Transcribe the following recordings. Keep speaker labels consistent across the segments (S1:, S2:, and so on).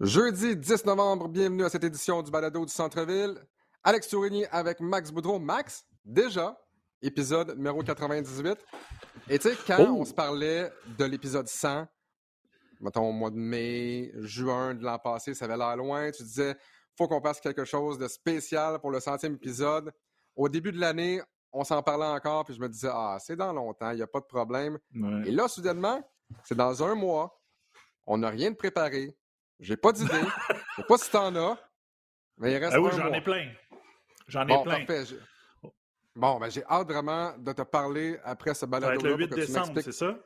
S1: Jeudi 10 novembre, bienvenue à cette édition du Balado du Centre-Ville. Alex Tourigny avec Max Boudreau. Max, déjà, épisode numéro 98. Et tu sais, quand
S2: Oh!
S1: on se parlait de l'épisode 100, mettons au mois de mai, juin de l'an passé, ça avait l'air loin, tu disais, faut qu'on fasse quelque chose de spécial pour le centième épisode. Au début de l'année, on s'en parlait encore, puis je me disais, ah, c'est dans longtemps, il n'y a pas de problème.
S2: Ouais.
S1: Et là, soudainement, c'est dans un mois, on n'a rien de préparé, j'ai pas d'idée, je sais pas si t'en as, mais il reste
S2: Ah oui, j'en ai plein. J'en ai
S1: Bon,
S2: plein.
S1: parfait. Bon, ben, j'ai hâte vraiment de te parler après ce
S2: Ça va
S1: balado
S2: être le 8 décembre, c'est ça?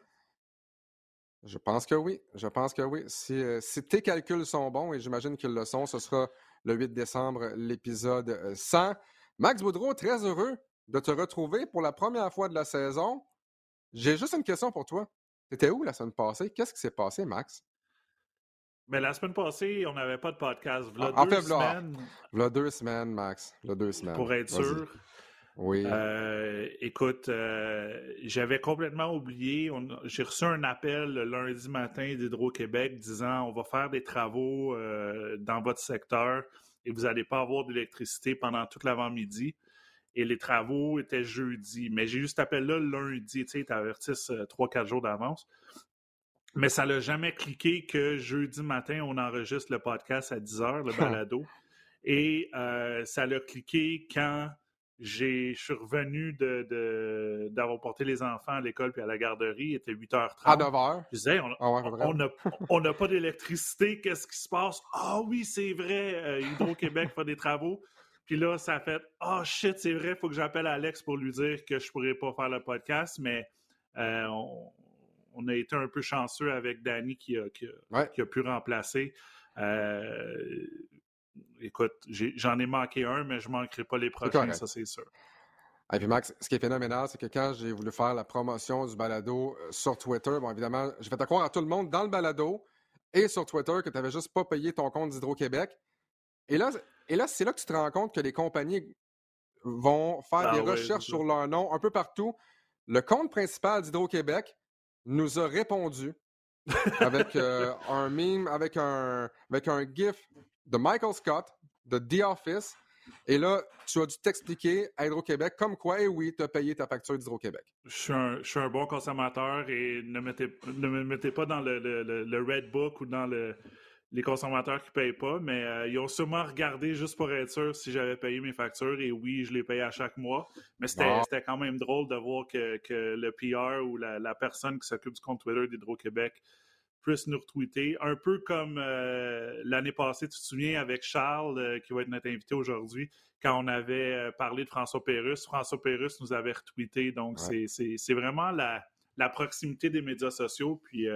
S1: Je pense que oui. Je pense que oui. Si, euh, si tes calculs sont bons, et j'imagine qu'ils le sont, ce sera le 8 décembre, l'épisode euh, 100. Max Boudreau, très heureux de te retrouver pour la première fois de la saison. J'ai juste une question pour toi. T'étais où la semaine passée? Qu'est-ce qui s'est passé, Max?
S2: Mais la semaine passée, on n'avait pas de podcast. V'là
S1: En
S2: deux
S1: fait, v'là-
S2: semaines,
S1: V'là deux semaines, Max. V'là deux semaines.
S2: pour être sûr.
S1: Oui.
S2: Euh, écoute, euh, j'avais complètement oublié. J'ai reçu un appel le lundi matin d'Hydro-Québec disant on va faire des travaux euh, dans votre secteur et vous n'allez pas avoir d'électricité pendant toute l'avant-midi. Et les travaux étaient jeudi. Mais j'ai eu cet appel-là lundi. Tu sais, ils t'avertissent trois, quatre jours d'avance. Mais ça l'a jamais cliqué que jeudi matin, on enregistre le podcast à 10 h, le balado. Et euh, ça l'a cliqué quand j'ai, je suis revenu de, d'avoir porté les enfants à l'école puis à la garderie. Il était 8h30.
S1: à 9 h.
S2: Je disais, on,
S1: Ah ouais,
S2: on n'a on n'a pas d'électricité, qu'est-ce qui se passe? Ah oui, c'est vrai, euh, Hydro-Québec fait des travaux. Puis là, ça a fait Ah shit, c'est vrai, il faut que j'appelle Alex pour lui dire que je pourrais pas faire le podcast, mais euh, on, on a été un peu chanceux avec Danny qui a, qui a-
S1: Ouais.
S2: qui a pu remplacer. Euh, écoute, j'en ai, manqué un, mais je manquerai pas les prochains, ça c'est sûr.
S1: Et puis Max, ce qui est phénoménal, c'est que quand j'ai voulu faire la promotion du balado euh, sur Twitter, bon évidemment, j'ai fait croire à tout le monde dans le balado et sur Twitter que tu n'avais juste pas payé ton compte d'Hydro-Québec. Et là, et là c'est là que tu te rends compte que les compagnies vont faire
S2: Ah
S1: des
S2: ouais,
S1: recherches sur leur nom un peu partout. Le compte principal d'Hydro-Québec nous a répondu avec euh, un meme, avec un, avec un GIF de Michael Scott de The Office. Et là, tu as dû t'expliquer à Hydro-Québec comme quoi, et oui, tu as payé ta facture d'Hydro-Québec.
S2: Je suis, un, bon consommateur et ne, mettez, ne me mettez pas dans le- le- le Red Book ou dans le- les consommateurs qui ne payent pas, mais euh, ils ont sûrement regardé juste pour être sûr si j'avais payé mes factures et oui, je les paye à chaque mois. Mais c'était quand même drôle de voir que, que le PR ou la, la personne qui s'occupe du compte Twitter d'Hydro-Québec puisse nous retweeter. Un peu comme euh, l'année passée, tu te souviens, avec Charles, euh, qui va être notre invité aujourd'hui, quand on avait parlé de François Pérusse. François Pérusse nous avait retweeté. Donc,
S1: Ouais.
S2: c'est- vraiment la, la proximité des médias sociaux. Puis,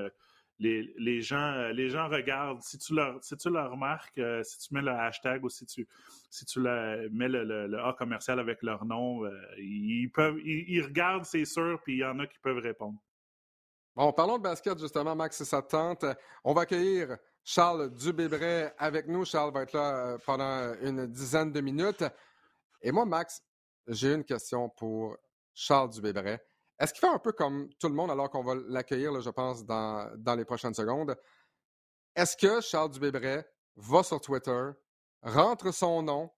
S2: les, gens, euh, les gens regardent. Si tu leur, si remarques, euh, si tu mets le hashtag ou si tu, si mets le, A commercial avec leur nom, euh, ils, peuvent, ils, regardent, c'est sûr, puis il y en a qui peuvent répondre.
S1: Bon, parlons de basket, justement, Max, si ça te tente. On va accueillir Charles Dubébret avec nous. Charles va être là pendant une dizaine de minutes. Et moi, Max, j'ai une question pour Charles Dubébret. Est-ce qu'il fait un peu comme tout le monde alors qu'on va l'accueillir, je pense, dans, dans les prochaines secondes? Est-ce que Charles Dubébret va sur Twitter, rentre son nom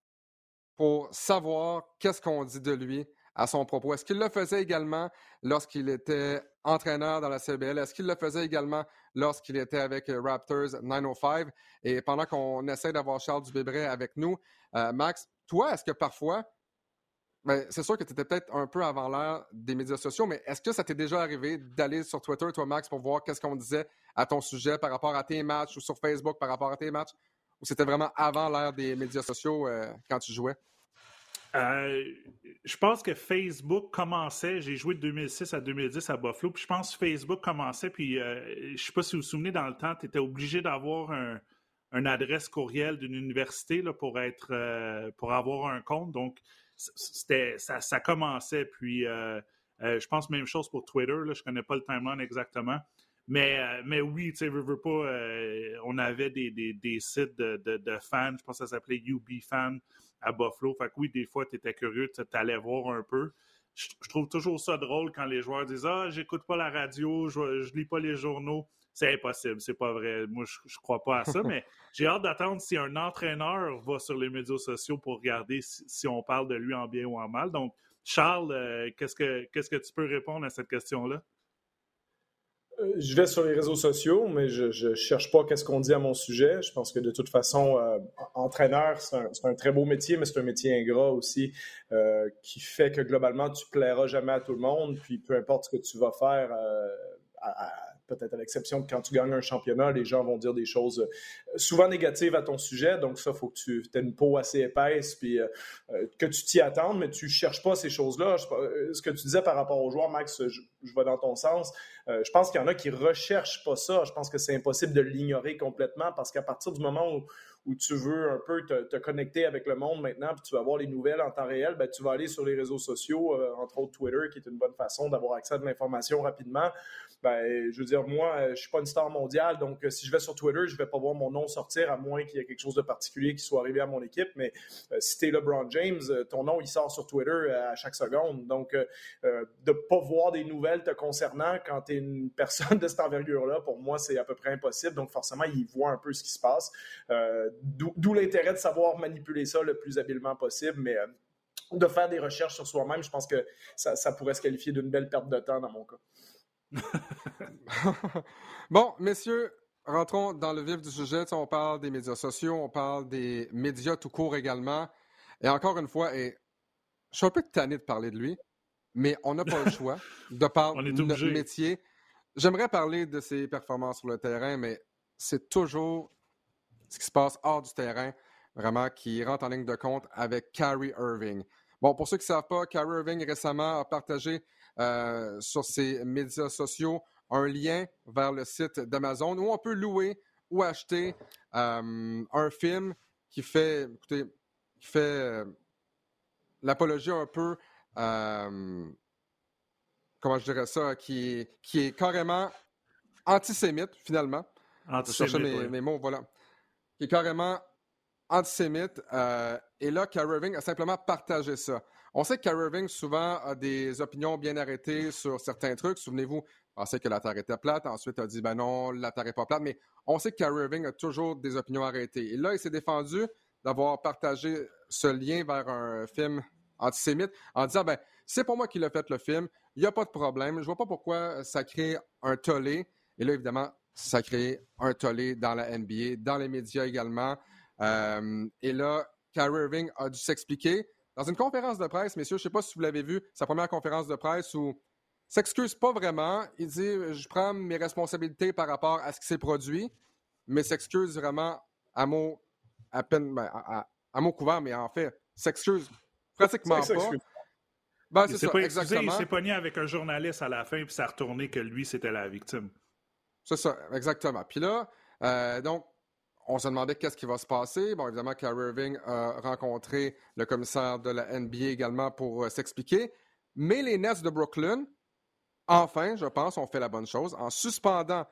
S1: pour savoir qu'est-ce qu'on dit de lui à son propos? Est-ce qu'il le faisait également lorsqu'il était entraîneur dans la CBL? Est-ce qu'il le faisait également lorsqu'il était avec euh, Raptors 905? Et pendant qu'on essaie d'avoir Charles Dubébret avec nous, euh, Max, toi, est-ce que parfois, c'est sûr que tu étais peut-être un peu avant l'heure des médias sociaux, mais est-ce que ça t'est déjà arrivé d'aller sur Twitter, toi, Max, pour voir qu'est-ce qu'on disait à ton sujet par rapport à tes matchs ou sur Facebook par rapport à tes matchs? Ou c'était vraiment avant l'ère des médias sociaux euh, quand tu jouais?
S2: Euh, je pense que Facebook commençait, j'ai joué de 2006 à 2010 à Buffalo, puis je pense que Facebook commençait, puis euh, je sais pas si vous vous souvenez, dans le temps, tu étais obligé d'avoir un, une adresse courriel d'une université pour être euh, pour avoir un compte. Donc, c'était ça, ça commençait. Puis euh, euh, je pense même chose pour Twitter. Là, je connais pas le timeline exactement. Mais, euh, mais oui, tu sais, veux, pas, on avait des, des, des sites de, de, de fans, je pense que ça s'appelait UB Fan à Buffalo. Fait que oui, des fois, tu étais curieux, tu allais voir un peu. je, trouve toujours ça drôle quand les joueurs disent Ah, j'écoute pas la radio, je, je lis pas les journaux. C'est impossible, c'est pas vrai. Moi, je, je crois pas à ça, mais j'ai hâte d'attendre si un entraîneur va sur les médias sociaux pour regarder si, on parle de lui en bien ou en mal. Donc, Charles, euh, qu'est-ce que qu'est-ce que tu peux répondre à cette question-là?
S3: Euh, je vais sur les réseaux sociaux, mais je ne cherche pas qu'est-ce qu'on dit à mon sujet. Je pense que de toute façon, euh, entraîneur, c'est un, très beau métier, mais c'est un métier ingrat aussi qui fait que globalement, tu plairas jamais à tout le monde. Puis peu importe ce que tu vas faire à peut-être à l'exception de quand tu gagnes un championnat, les gens vont dire des choses euh, souvent négatives à ton sujet. Donc, ça, il faut que tu aies une peau assez épaisse, puis euh, euh, que tu t'y attendes, mais tu ne cherches pas ces choses-là. Ce que tu disais par rapport aux joueurs, Max, je vais dans ton sens. je pense qu'il y en a qui ne recherchent pas ça. Je pense que c'est impossible de l'ignorer complètement parce qu'à partir du moment où où tu veux un peu te, connecter avec le monde maintenant, puis tu vas voir les nouvelles en temps réel, ben, tu vas aller sur les réseaux sociaux, euh, entre autres Twitter, qui est une bonne façon d'avoir accès à de l'information rapidement. Ben, je veux dire, moi, euh, je suis pas une star mondiale, donc euh, si je vais sur Twitter, je vais pas voir mon nom sortir, à moins qu'il y ait quelque chose de particulier qui soit arrivé à mon équipe. Mais si tu es LeBron James, ton nom, il sort sur Twitter à chaque seconde. Donc, de pas voir des nouvelles te concernant quand tu es une personne de cette envergure-là, pour moi, c'est à peu près impossible. Donc, forcément, il voit un peu ce qui se passe. D'où l'intérêt de savoir manipuler ça le plus habilement possible, mais euh, de faire des recherches sur soi-même, je pense que ça, pourrait se qualifier d'une belle perte de temps dans mon cas.
S1: bon, messieurs, rentrons dans le vif du sujet. On parle des médias sociaux, on parle des médias tout court également. Et encore une fois, et je suis un peu tanné de parler de lui, mais on n'a pas le choix de parler de notre métier. J'aimerais parler de ses performances sur le terrain, mais c'est toujours ce qui se passe hors du terrain, vraiment, qui rentre en ligne de compte avec Kyrie Irving. Bon, pour ceux qui ne savent pas, Kyrie Irving récemment a partagé euh, sur ses médias sociaux un lien vers le site d'Amazon où on peut louer ou acheter euh, un film qui fait, écoutez, qui fait euh, l'apologie un peu, comment je dirais ça, qui, qui est carrément antisémite finalement.
S2: Antisémite, je
S1: mes, mes mots, voilà qui est carrément antisémite. Euh, et là, Irving a simplement partagé ça. On sait que Kyrie Irving, souvent, a des opinions bien arrêtées sur certains trucs. Souvenez-vous, on sait que la Terre était plate. Ensuite, a dit, ben non, la Terre n'est pas plate. Mais on sait que Kyrie Irving a toujours des opinions arrêtées. Et là, il s'est défendu d'avoir partagé ce lien vers un film antisémite en disant, ben, c'est pour moi qui l'a fait le film. Il n'y a pas de problème. Je ne vois pas pourquoi ça crée un tollé. Et là, évidemment, ça a créé un tollé dans la NBA, dans les médias également. Euh, et là, Kyrie Irving a dû s'expliquer dans une conférence de presse, messieurs, je ne sais pas si vous l'avez vu, sa première conférence de presse où s'excuse pas vraiment. Il dit Je prends mes responsabilités par rapport à ce qui s'est produit, mais s'excuse vraiment à mot à peine ben, à, mot couvert, mais en fait, s'excuse pratiquement pas.
S2: Ben, c'est ça, pas exactement. Il s'est pogné avec un journaliste à la fin, puis ça a retourné que lui, c'était la victime.
S1: C'est ça, exactement. Puis là, euh, donc, on se demandait qu'est-ce qui va se passer. Bon, évidemment, Kyrie Irving a rencontré le commissaire de la NBA également pour euh, s'expliquer. Mais les Nets de Brooklyn, enfin, je pense, ont fait la bonne chose en suspendant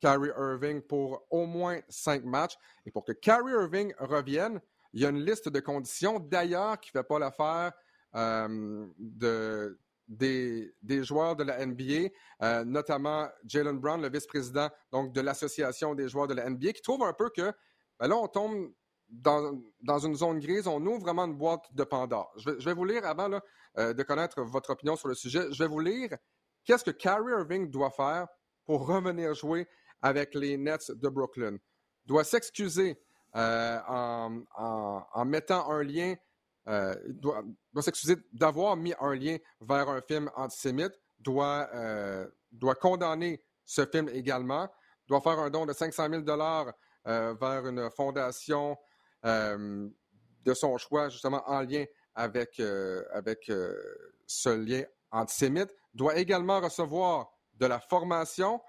S1: Kyrie Irving pour au moins cinq matchs. Et pour que Kyrie Irving revienne, il y a une liste de conditions, d'ailleurs, qui ne fait pas l'affaire euh, de des, joueurs de la NBA, euh, notamment Jalen Brown, le vice-président donc de l'association des joueurs de la NBA, qui trouve un peu que ben là, on tombe dans, une zone grise, on ouvre vraiment une boîte de Pandore. Je vais, vous lire avant euh, de connaître votre opinion sur le sujet. Je vais vous lire qu'est-ce que Kyrie Irving doit faire pour revenir jouer avec les Nets de Brooklyn. Doit s'excuser euh, en, mettant un lien euh, doit, s'excuser d'avoir mis un lien vers un film antisémite, doit, euh, doit condamner ce film également, doit faire un don de 500 000 dollars euh, vers une fondation de son choix, justement en lien avec, avec ce lien antisémite, doit également recevoir de la formation,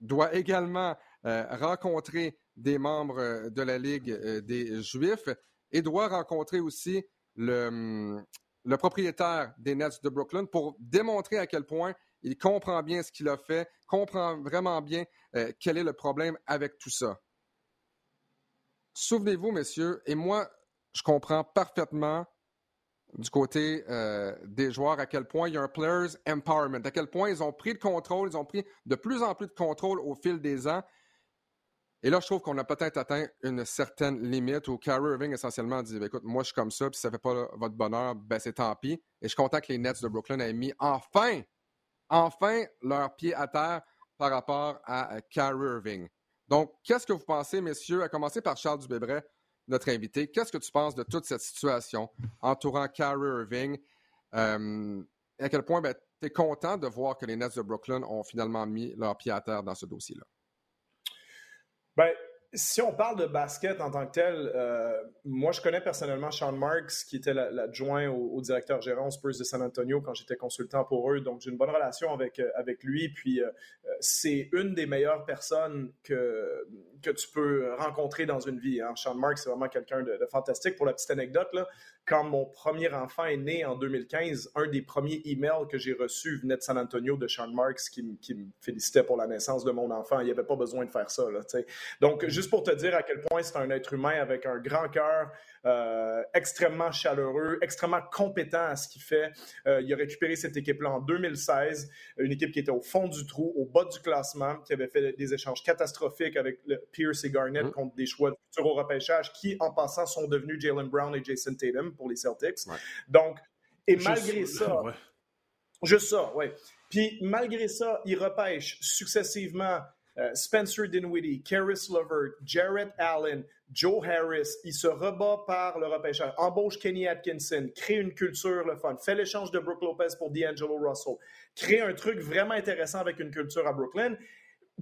S1: doit également rencontrer des membres de la Ligue des Juifs et doit rencontrer aussi hum, le, propriétaire des Nets de Brooklyn pour démontrer à quel point il comprend bien ce qu'il a fait, comprend vraiment bien euh, quel est le problème avec tout ça. Souvenez-vous, messieurs, et moi, je comprends parfaitement du côté euh, des joueurs, à quel point il y a un players empowerment, à quel point ils ont pris le contrôle, ils ont pris de plus en plus de contrôle au fil des ans. Et là, je trouve qu'on a peut-être atteint une certaine limite où Kyrie Irving essentiellement dit Écoute, moi, je suis comme ça, puis si ça ne fait pas votre bonheur, ben c'est tant pis. Et je suis content que les Nets de Brooklyn aient mis enfin, enfin, leur pied à terre par rapport à Kyrie Irving. Donc, qu'est-ce que vous pensez, messieurs, à commencer par Charles Dubébret, notre invité. Qu'est-ce que tu penses de toute cette situation entourant Kyrie Irving? Euh, à quel point ben, tu es content de voir que les Nets de Brooklyn ont finalement mis leur pied à terre dans ce dossier-là?
S3: Ben, si on parle de basket en tant que tel, euh, moi, je connais personnellement Sean Marks, qui était l'adjoint au, directeur gérant Spurs de San Antonio quand j'étais consultant pour eux. Donc, j'ai une bonne relation avec, euh, avec lui. Puis, euh, c'est une des meilleures personnes que, que tu peux rencontrer dans une vie. Hein. Sean Marks, c'est vraiment quelqu'un de, de, fantastique. Pour la petite anecdote, là, quand mon premier enfant est né en 2015, un des premiers emails que j'ai reçus venait de San Antonio de Sean Marks qui, me félicitait pour la naissance de mon enfant. Il n'y avait pas besoin de faire ça. Là, Donc, juste pour te dire à quel point c'est un être humain avec un grand cœur, euh, extrêmement chaleureux, extrêmement compétent à ce qu'il fait. Euh, il a récupéré cette équipe-là en 2016, une équipe qui était au fond du trou, au bas du classement, qui avait fait des échanges catastrophiques avec le Pierce et Garnett mm. contre des choix de au repêchage qui, en passant, sont devenus Jalen Brown et Jason Tatum pour les Celtics. Donc, et malgré ça, juste ça, oui. Puis malgré ça, il repêche successivement Spencer Dinwiddie, Karis Lovert, Jarrett Allen, Joe Harris, il se rebat par le repêchage, embauche Kenny Atkinson, crée une culture le fun, fait l'échange de Brooke Lopez pour D'Angelo Russell, crée un truc vraiment intéressant avec une culture à Brooklyn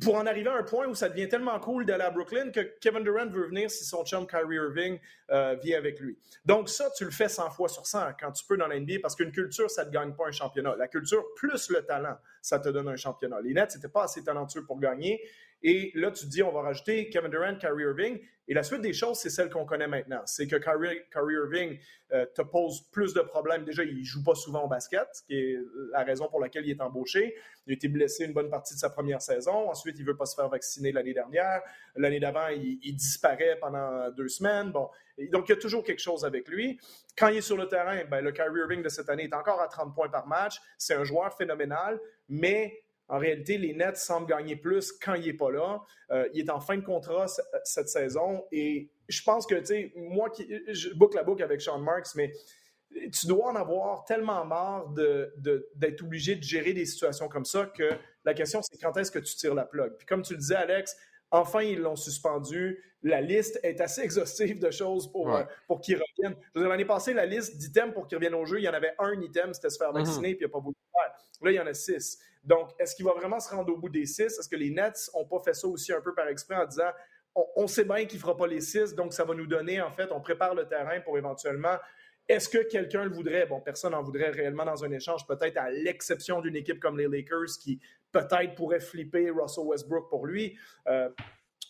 S3: pour en arriver à un point où ça devient tellement cool d'aller à Brooklyn que Kevin Durant veut venir si son chum Kyrie Irving euh, vient avec lui. Donc ça, tu le fais 100 fois sur 100 quand tu peux dans l'NBA parce qu'une culture, ça ne te gagne pas un championnat. La culture plus le talent, ça te donne un championnat. Les Nets n'étaient pas assez talentueux pour gagner. Et là, tu te dis, on va rajouter Kevin Durant, Kyrie Irving. Et la suite des choses, c'est celle qu'on connaît maintenant. C'est que Kyrie, Irving euh, te pose plus de problèmes. Déjà, il joue pas souvent au basket, ce qui est la raison pour laquelle il est embauché. Il a été blessé une bonne partie de sa première saison. Ensuite, il veut pas se faire vacciner l'année dernière. L'année d'avant, il, disparaît pendant deux semaines. Bon, donc, il y a toujours quelque chose avec lui. Quand il est sur le terrain, ben, le Kyrie Irving de cette année est encore à 30 points par match. C'est un joueur phénoménal, mais en réalité, les Nets semblent gagner plus quand il n'est pas là. Euh, il est en fin de contrat cette saison et je pense que, tu sais, moi, qui, je boucle la boucle avec Sean Marks, mais tu dois en avoir tellement marre d'être obligé de gérer des situations comme ça que la question, c'est quand est-ce que tu tires la plug? Puis comme tu le disais, Alex, enfin, ils l'ont suspendu. La liste est assez exhaustive de choses pour, euh, pour qu'ils reviennent. L'année passée, la liste d'items pour qu'ils reviennent au jeu, il y en avait un item, c'était se faire mm-hmm. vacciner, puis il n'y a pas beaucoup de faire. Là, il y en a six. Donc, est-ce qu'il va vraiment se rendre au bout des six? Est-ce que les Nets n'ont pas fait ça aussi un peu par exprès en disant on, sait bien qu'il ne fera pas les six, donc ça va nous donner, en fait, on prépare le terrain pour éventuellement. Est-ce que quelqu'un le voudrait? Bon, personne n'en voudrait réellement dans un échange, peut-être à l'exception d'une équipe comme les Lakers qui peut-être pourrait flipper Russell Westbrook pour lui. Euh,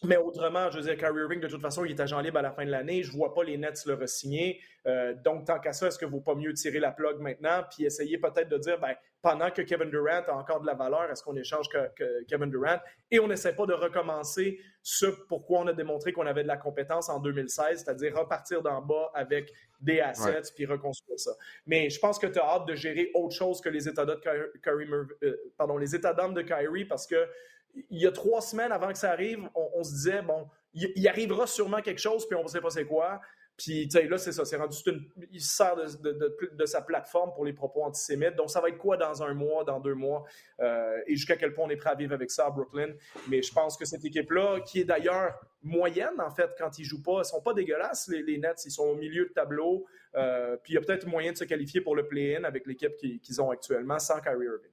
S3: mais autrement, je veux dire, Kyrie Irving, de toute façon, il est agent libre à la fin de l'année. Je ne vois pas les Nets le re-signer. Euh, donc, tant qu'à ça, est-ce qu'il ne vaut pas mieux tirer la plug maintenant puis essayer peut-être de dire, ben, pendant que Kevin Durant a encore de la valeur, est-ce qu'on échange que, Kevin Durant? Et on n'essaie pas de recommencer ce pourquoi on a démontré qu'on avait de la compétence en 2016, c'est-à-dire repartir d'en bas avec des assets puis reconstruire ça. Mais je pense que tu as hâte de gérer autre chose que les états d'âme de Kyrie, euh, pardon, les états de Kyrie parce que il y a trois semaines avant que ça arrive, on, se disait, bon, il, arrivera sûrement quelque chose, puis on ne sait pas c'est quoi. Puis, tu sais, là, c'est ça, c'est rendu, une, il sert de, sa plateforme pour les propos antisémites. Donc, ça va être quoi dans un mois, dans deux mois, euh, et jusqu'à quel point on est prêt à vivre avec ça à Brooklyn? Mais je pense que cette équipe-là, qui est d'ailleurs moyenne, en fait, quand ils jouent pas, ils ne sont pas dégueulasses, les, Nets, ils sont au milieu de tableau. Euh, puis, il y a peut-être moyen de se qualifier pour le play-in avec l'équipe qu'ils ont actuellement sans Kyrie Irving.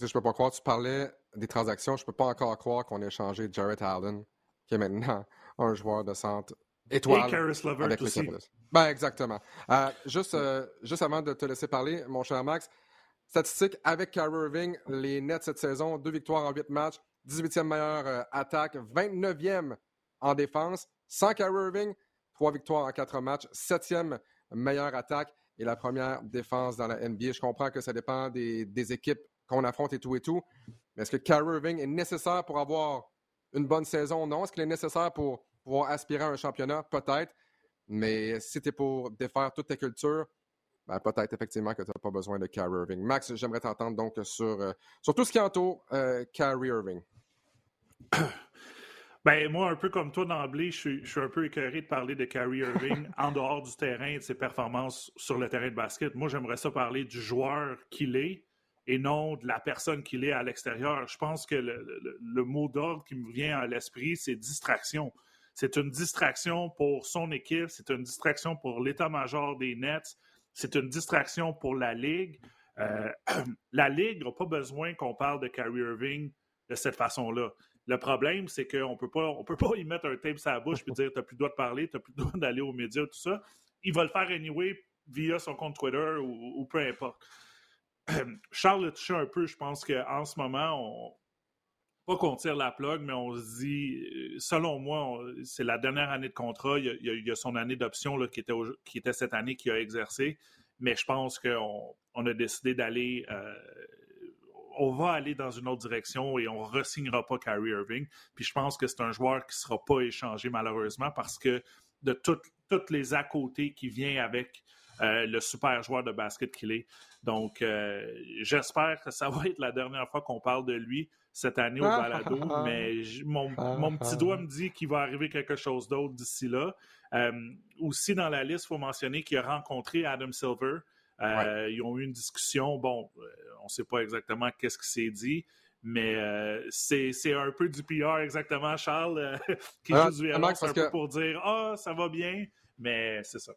S1: Je peux pas croire, tu parlais des transactions, je peux pas encore croire qu'on ait échangé Jarrett Allen, qui est maintenant un joueur de centre étoile.
S2: Et Karis avec aussi.
S1: Ben, exactement. Euh, juste, euh, juste avant de te laisser parler, mon cher Max, statistique avec Kyrie Irving, les Nets cette saison, deux victoires en huit matchs, 18e meilleure euh, attaque, 29e en défense. Sans Kyrie Irving, trois victoires en quatre matchs, septième meilleure attaque et la première défense dans la NBA. Je comprends que ça dépend des, des équipes qu'on affronte et tout et tout. Mais est-ce que Kyrie Irving est nécessaire pour avoir une bonne saison? Non. Est-ce qu'il est nécessaire pour pouvoir aspirer à un championnat? Peut-être. Mais si tu es pour défaire toute ta culture, ben, peut-être effectivement que tu n'as pas besoin de Kyrie Irving. Max, j'aimerais t'entendre donc sur, euh, sur tout ce qui entoure euh, Kyrie Irving.
S2: Ben, moi, un peu comme toi d'emblée, je suis, un peu écœuré de parler de Kyrie Irving en dehors du terrain et de ses performances sur le terrain de basket. Moi, j'aimerais ça parler du joueur qu'il est et non de la personne qu'il est à l'extérieur. Je pense que le, mot d'ordre qui me vient à l'esprit, c'est distraction. C'est une distraction pour son équipe, c'est une distraction pour l'état-major des Nets, c'est une distraction pour la Ligue. Euh, la Ligue n'a pas besoin qu'on parle de Kyrie Irving de cette façon-là. Le problème, c'est qu'on on peut pas y mettre un tape sur la bouche et dire t'as plus le droit de parler, t'as plus le droit d'aller aux médias, tout ça. Il va le faire anyway via son compte Twitter ou, peu importe. Charles l'a touché un peu, je pense qu'en ce moment, on, pas qu'on tire la plug, mais on se dit, euh, selon moi, c'est la dernière année de contrat. Il y a, son année d'option qui était, cette année qui a exercé. Mais je pense qu'on on a décidé d'aller euh, on va aller dans une autre direction et on ne re-signera pas Kyrie Irving. Puis je pense que c'est un joueur qui ne sera pas échangé malheureusement parce que de toutes les à côté qui vient avec euh, le super joueur de basket qu'il est. Donc, j'espère que ça va être la dernière fois qu'on parle de lui cette année au balado, mais mon, petit doigt me dit qu'il va arriver quelque chose d'autre d'ici là. Euh, aussi, dans la liste, il faut mentionner qu'il a rencontré Adam Silver. Ils ont eu une discussion. Bon, on ne sait pas exactement qu'est-ce qui s'est dit, mais euh, c'est un peu du PR exactement, Charles, euh, qui ah, joue du un peu pour dire « Ah, ça va bien », mais c'est ça.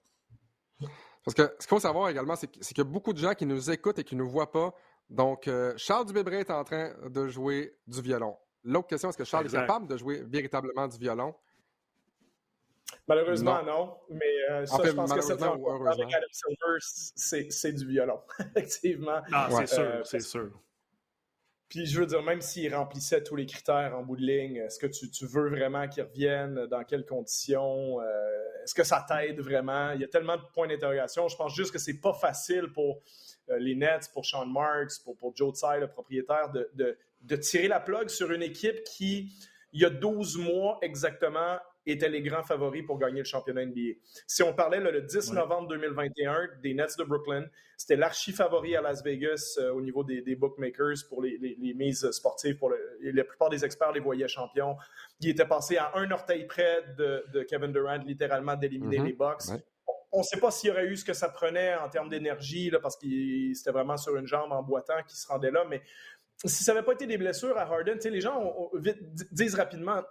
S1: Parce que ce qu'il faut savoir également, c'est qu'il y a beaucoup de gens qui nous écoutent et qui ne nous voient pas. Donc, euh, Charles Dubébret est en train de jouer du violon. L'autre question, est-ce que Charles est capable de jouer véritablement du violon?
S3: Malheureusement, non. Mais ça, je pense que cette rencontre avec Adam Silver, c'est du violon, effectivement.
S2: Non, c'est sûr, c'est sûr.
S3: Puis je veux dire, même s'il remplissait tous les critères en bout de ligne, est-ce que tu, veux vraiment qu'il revienne? Dans quelles conditions? Euh, est-ce que ça t'aide vraiment? Il y a tellement de points d'interrogation. Je pense juste que c'est pas facile pour euh, les Nets, pour Sean Marks, pour, pour Joe Tsai, le propriétaire, de, de, de tirer la plug sur une équipe qui, il y a 12 mois exactement, étaient les grands favoris pour gagner le championnat NBA. Si on parlait le 10 novembre 2021 des Nets de Brooklyn, c'était l'archi-favori à Las Vegas euh, au niveau des, bookmakers pour les, mises sportives. Pour la plupart des experts les voyaient champions. Il était passé à un orteil près de, Kevin Durant, littéralement, d'éliminer mm-hmm. les Bucks. On ne sait pas s'il y aurait eu ce que ça prenait en termes d'énergie, parce qu'il c'était vraiment sur une jambe en boitant qui se rendait là. Mais si ça n'avait pas été des blessures à Harden, les gens disent rapidement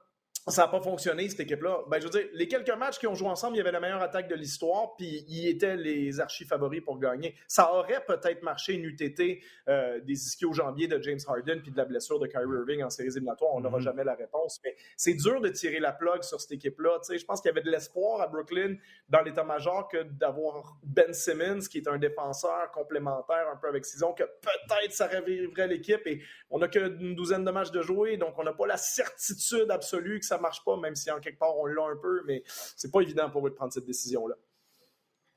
S3: ça n'a pas fonctionné, cette équipe-là. Ben, je veux dire, les quelques matchs qu'ils ont joué ensemble, il y avait la meilleure attaque de l'histoire, puis ils étaient les archi-favoris pour gagner. Ça aurait peut-être marché une UTT euh, des ischio-jambiers de James Harden puis de la blessure de Kyrie Irving en séries éliminatoires. On n'aura mm-hmm. jamais la réponse, mais c'est dur de tirer la plug sur cette équipe-là. je pense qu'il y avait de l'espoir à Brooklyn dans l'état-major que d'avoir Ben Simmons, qui est un défenseur complémentaire un peu avec Sison, que peut-être ça réveillerait l'équipe. Et on n'a qu'une douzaine de matchs de jouer, donc on n'a pas la certitude absolue que ça marche pas, même si en quelque part on l'a un peu, mais c'est pas évident pour eux de prendre cette décision-là.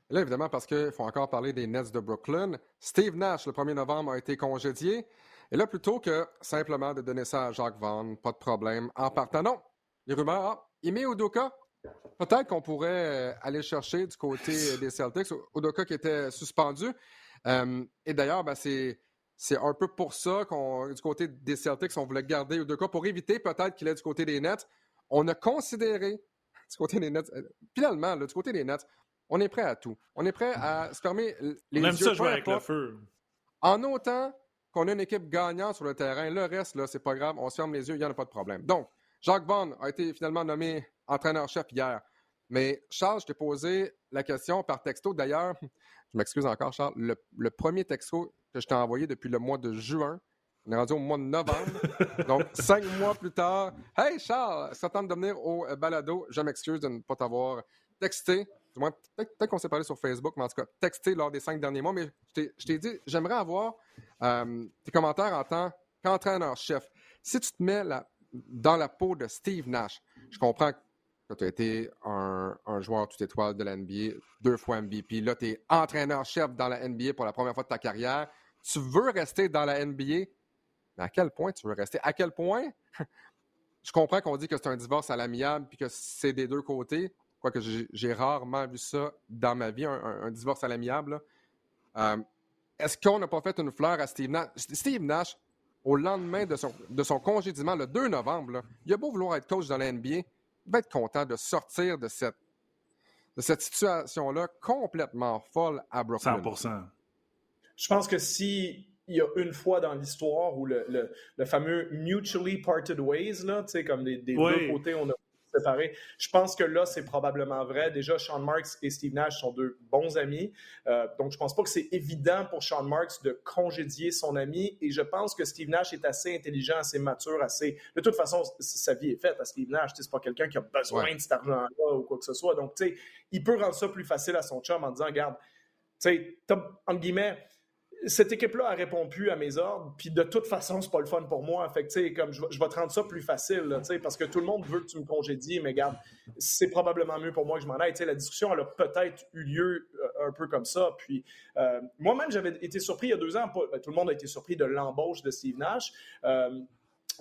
S1: Là, évidemment, parce qu'il faut encore parler des Nets de Brooklyn. Steve Nash, le 1er novembre, a été congédié. Et là, plutôt que simplement de donner ça à Jacques Vaughn, pas de problème, en partant, non, les rumeurs, ah, Ime Udoka, peut-être qu'on pourrait euh, aller chercher du côté des Celtics, Udoka qui était suspendu. Euh, et d'ailleurs, ben, c'est c'est un peu pour ça qu'on, du côté des Celtics, on voulait garder Udoka pour éviter peut-être qu'il est du côté des Nets on a considéré du côté des Nets, euh, finalement, du côté des Nets, on est prêt à tout. On est prêt à se permettre les
S2: on aime ça jouer avec le feu.
S1: En autant qu'on a une équipe gagnante sur le terrain, le reste, là, c'est pas grave, on se ferme les yeux, il n'y en a pas de problème. Donc, Jacques Vaughn a été finalement nommé entraîneur-chef hier. Mais Charles, je t'ai posé la question par texto. D'ailleurs, je m'excuse encore, Charles, le premier texto que je t'ai envoyé depuis le mois de juin, on est rendu au mois de novembre. donc, cinq mois plus tard. Hey Charles, ça tente de venir au euh, balado. Je m'excuse de ne pas t'avoir texté. Du moins, peut-être qu'on s'est parlé sur Facebook, mais en tout cas, texté lors des cinq derniers mois. Mais je t'ai dit, j'aimerais avoir euh, tes commentaires en tant qu'entraîneur-chef. Si tu te mets dans la peau de Steve Nash, je comprends que tu as été un, un, joueur tout étoile de la NBA, deux fois MVP. Là, tu es entraîneur-chef dans la NBA pour la première fois de ta carrière. Tu veux rester dans la NBA mais à quel point tu veux rester? À quel point? je comprends qu'on dit que c'est un divorce à l'amiable puis que c'est des deux côtés, quoique j'ai rarement vu ça dans ma vie, un, divorce à l'amiable. Euh, est-ce qu'on n'a pas fait une fleur à Steve Nash? Steve Nash, au lendemain de son, de son congédiement, le 2 novembre, il a beau vouloir être coach dans la NBA, il va être content de sortir de cette, de cette situation-là complètement folle à Brooklyn.
S2: 100%
S3: Je pense que si il y a une fois dans l'histoire où le, le, fameux mutually parted ways, là, comme des, des deux côtés, on a je pense que là, c'est probablement vrai. Déjà, Sean Marks et Steve Nash sont deux bons amis. Euh, donc, je pense pas que c'est évident pour Sean Marks de congédier son ami. Et je pense que Steve Nash est assez intelligent, assez mature, assez. De toute façon, sa vie est faite à Steve Nash. C'est pas quelqu'un qui a besoin de cet argent-là ou quoi que ce soit. Donc, tu sais, il peut rendre ça plus facile à son chum en disant, regarde, tu sais, entre guillemets, cette équipe-là a répondu à mes ordres, puis de toute façon, c'est pas le fun pour moi. Fait que, comme je, je, vais te rendre ça plus facile, parce que tout le monde veut que tu me congédies, mais regarde, c'est probablement mieux pour moi que je m'en aille. la discussion, elle a peut-être eu lieu euh, un peu comme ça. Puis euh, moi-même, j'avais été surpris il y a deux ans, ben, tout le monde a été surpris de l'embauche de Steve Nash. Euh,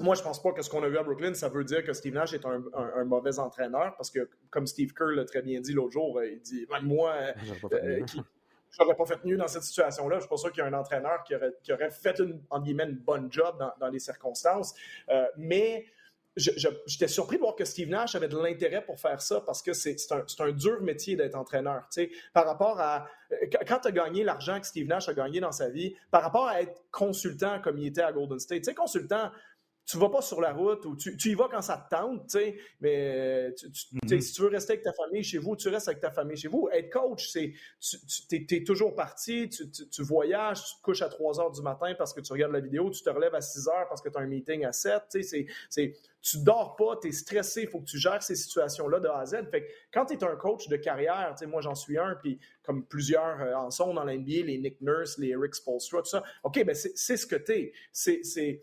S3: moi, je pense pas que ce qu'on a vu à Brooklyn, ça veut dire que Steve Nash est un, mauvais entraîneur, parce que, comme Steve Kerr l'a très bien dit l'autre jour, il dit, moi, je n'aurais pas fait mieux dans cette situation-là. Je suis pas sûr qu'il y a un entraîneur qui aurait, fait une, en guillemets, une bonne job dans, les circonstances. Euh, mais j'étais surpris de voir que Steve Nash avait de l'intérêt pour faire ça parce que c'est un, dur métier d'être entraîneur. Par rapport à quand tu as gagné l'argent que Steve Nash a gagné dans sa vie, par rapport à être consultant comme il était à Golden State. Tu sais, consultant, tu vas pas sur la route ou tu, y vas quand ça te tente, tu sais, mais mm-hmm. si tu veux rester avec ta famille chez vous, tu restes avec ta famille chez vous. Être coach, c'est tu es, toujours parti, tu, voyages, tu te couches à 3 heures du matin parce que tu regardes la vidéo, tu te relèves à 6 heures parce que tu as un meeting à 7, tu sais, c'est tu dors pas, tu es stressé, il faut que tu gères ces situations-là de A à Z. Fait que quand tu es un coach de carrière, moi j'en suis un, puis comme plusieurs euh, en sont dans l'NBA, les Nick Nurse, les Eric Spolstra, tout ça, OK, ben c'est ce que tu es. C'est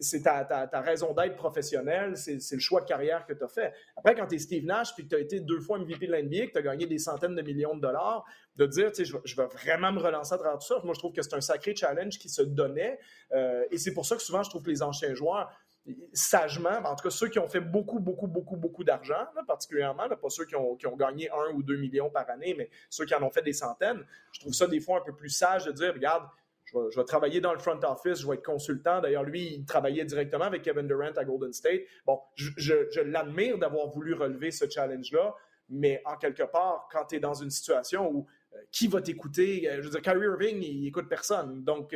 S3: c'est ta, raison d'être professionnelle, c'est le choix de carrière que tu as fait. Après, quand tu es Steve Nash puis que tu as été deux fois MVP de l'NBA, que tu as gagné des centaines de millions de dollars, de dire, tu sais, je, vais vraiment me relancer à travers tout ça, moi, je trouve que c'est un sacré challenge qui se donnait. Euh, et c'est pour ça que souvent, je trouve que les anciens joueurs, sagement, en tout cas ceux qui ont fait beaucoup, beaucoup, beaucoup, beaucoup d'argent, particulièrement, pas ceux qui ont, qui ont, gagné un ou deux millions par année, mais ceux qui en ont fait des centaines, je trouve ça des fois un peu plus sage de dire, regarde, je vais, travailler dans le front office, je vais être consultant. D'ailleurs, lui, il travaillait directement avec Kevin Durant à Golden State. Bon, je, l'admire d'avoir voulu relever ce challenge-là, mais en quelque part, quand tu es dans une situation où euh, qui va t'écouter? Euh, je veux dire, Kyrie Irving, il, écoute personne. Donc,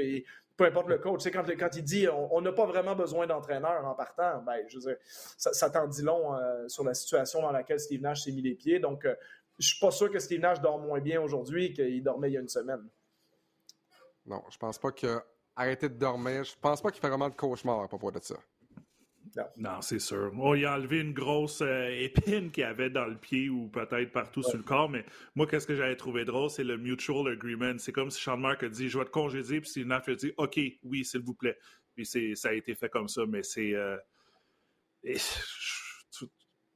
S3: peu importe le coach, quand, quand il dit on n'a pas vraiment besoin d'entraîneur en partant, ben, je veux dire, ça, t'en dit long euh, sur la situation dans laquelle Steve Nash s'est mis les pieds. Donc, je suis pas sûr que Steve Nash dort moins bien aujourd'hui qu'il dormait il y a une semaine.
S1: Non, je pense pas qu'il a arrêté de dormir. Je pense pas qu'il fait vraiment de cauchemar à propos de ça.
S2: Non, c'est sûr. On il a enlevé une grosse euh, épine qu'il avait dans le pied ou peut-être partout sur le corps, mais moi, qu'est-ce que j'avais trouvé drôle, c'est le mutual agreement. C'est comme si Sean Mark a dit Je vais te congédier, puis Steve a dit OK, oui, s'il vous plaît. Puis ça a été fait comme ça, mais c'est. Euh,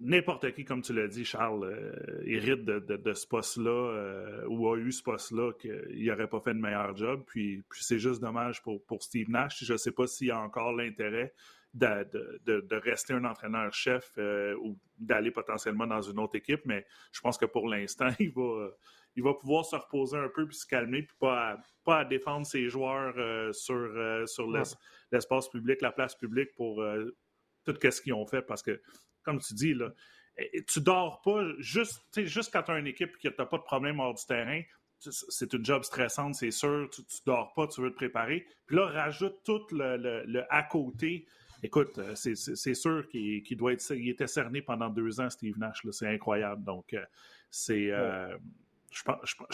S2: n'importe qui, comme tu l'as dit, Charles, euh, hérite de, ce poste-là euh, ou a eu ce poste-là qu'il n'aurait pas fait de meilleur job. Puis, c'est juste dommage pour, Steve Nash. Je ne sais pas s'il a encore l'intérêt de, rester un entraîneur-chef euh, ou d'aller potentiellement dans une autre équipe, mais je pense que pour l'instant, il va, il va pouvoir se reposer un peu puis se calmer, puis pas pas à défendre ses joueurs sur, sur l'espace public, la place publique pour tout ce qu'ils ont fait parce que comme tu dis, là, tu dors pas juste, juste quand tu as une équipe qui n'a pas de problème hors du terrain. C'est une job stressante, c'est sûr. Tu, dors pas, tu veux te préparer. Puis là, rajoute tout le, à côté. Écoute, euh, c'est sûr qu'il doit être. Il était cerné pendant deux ans, Steve Nash. C'est incroyable. Donc, euh, c'est. Euh, je,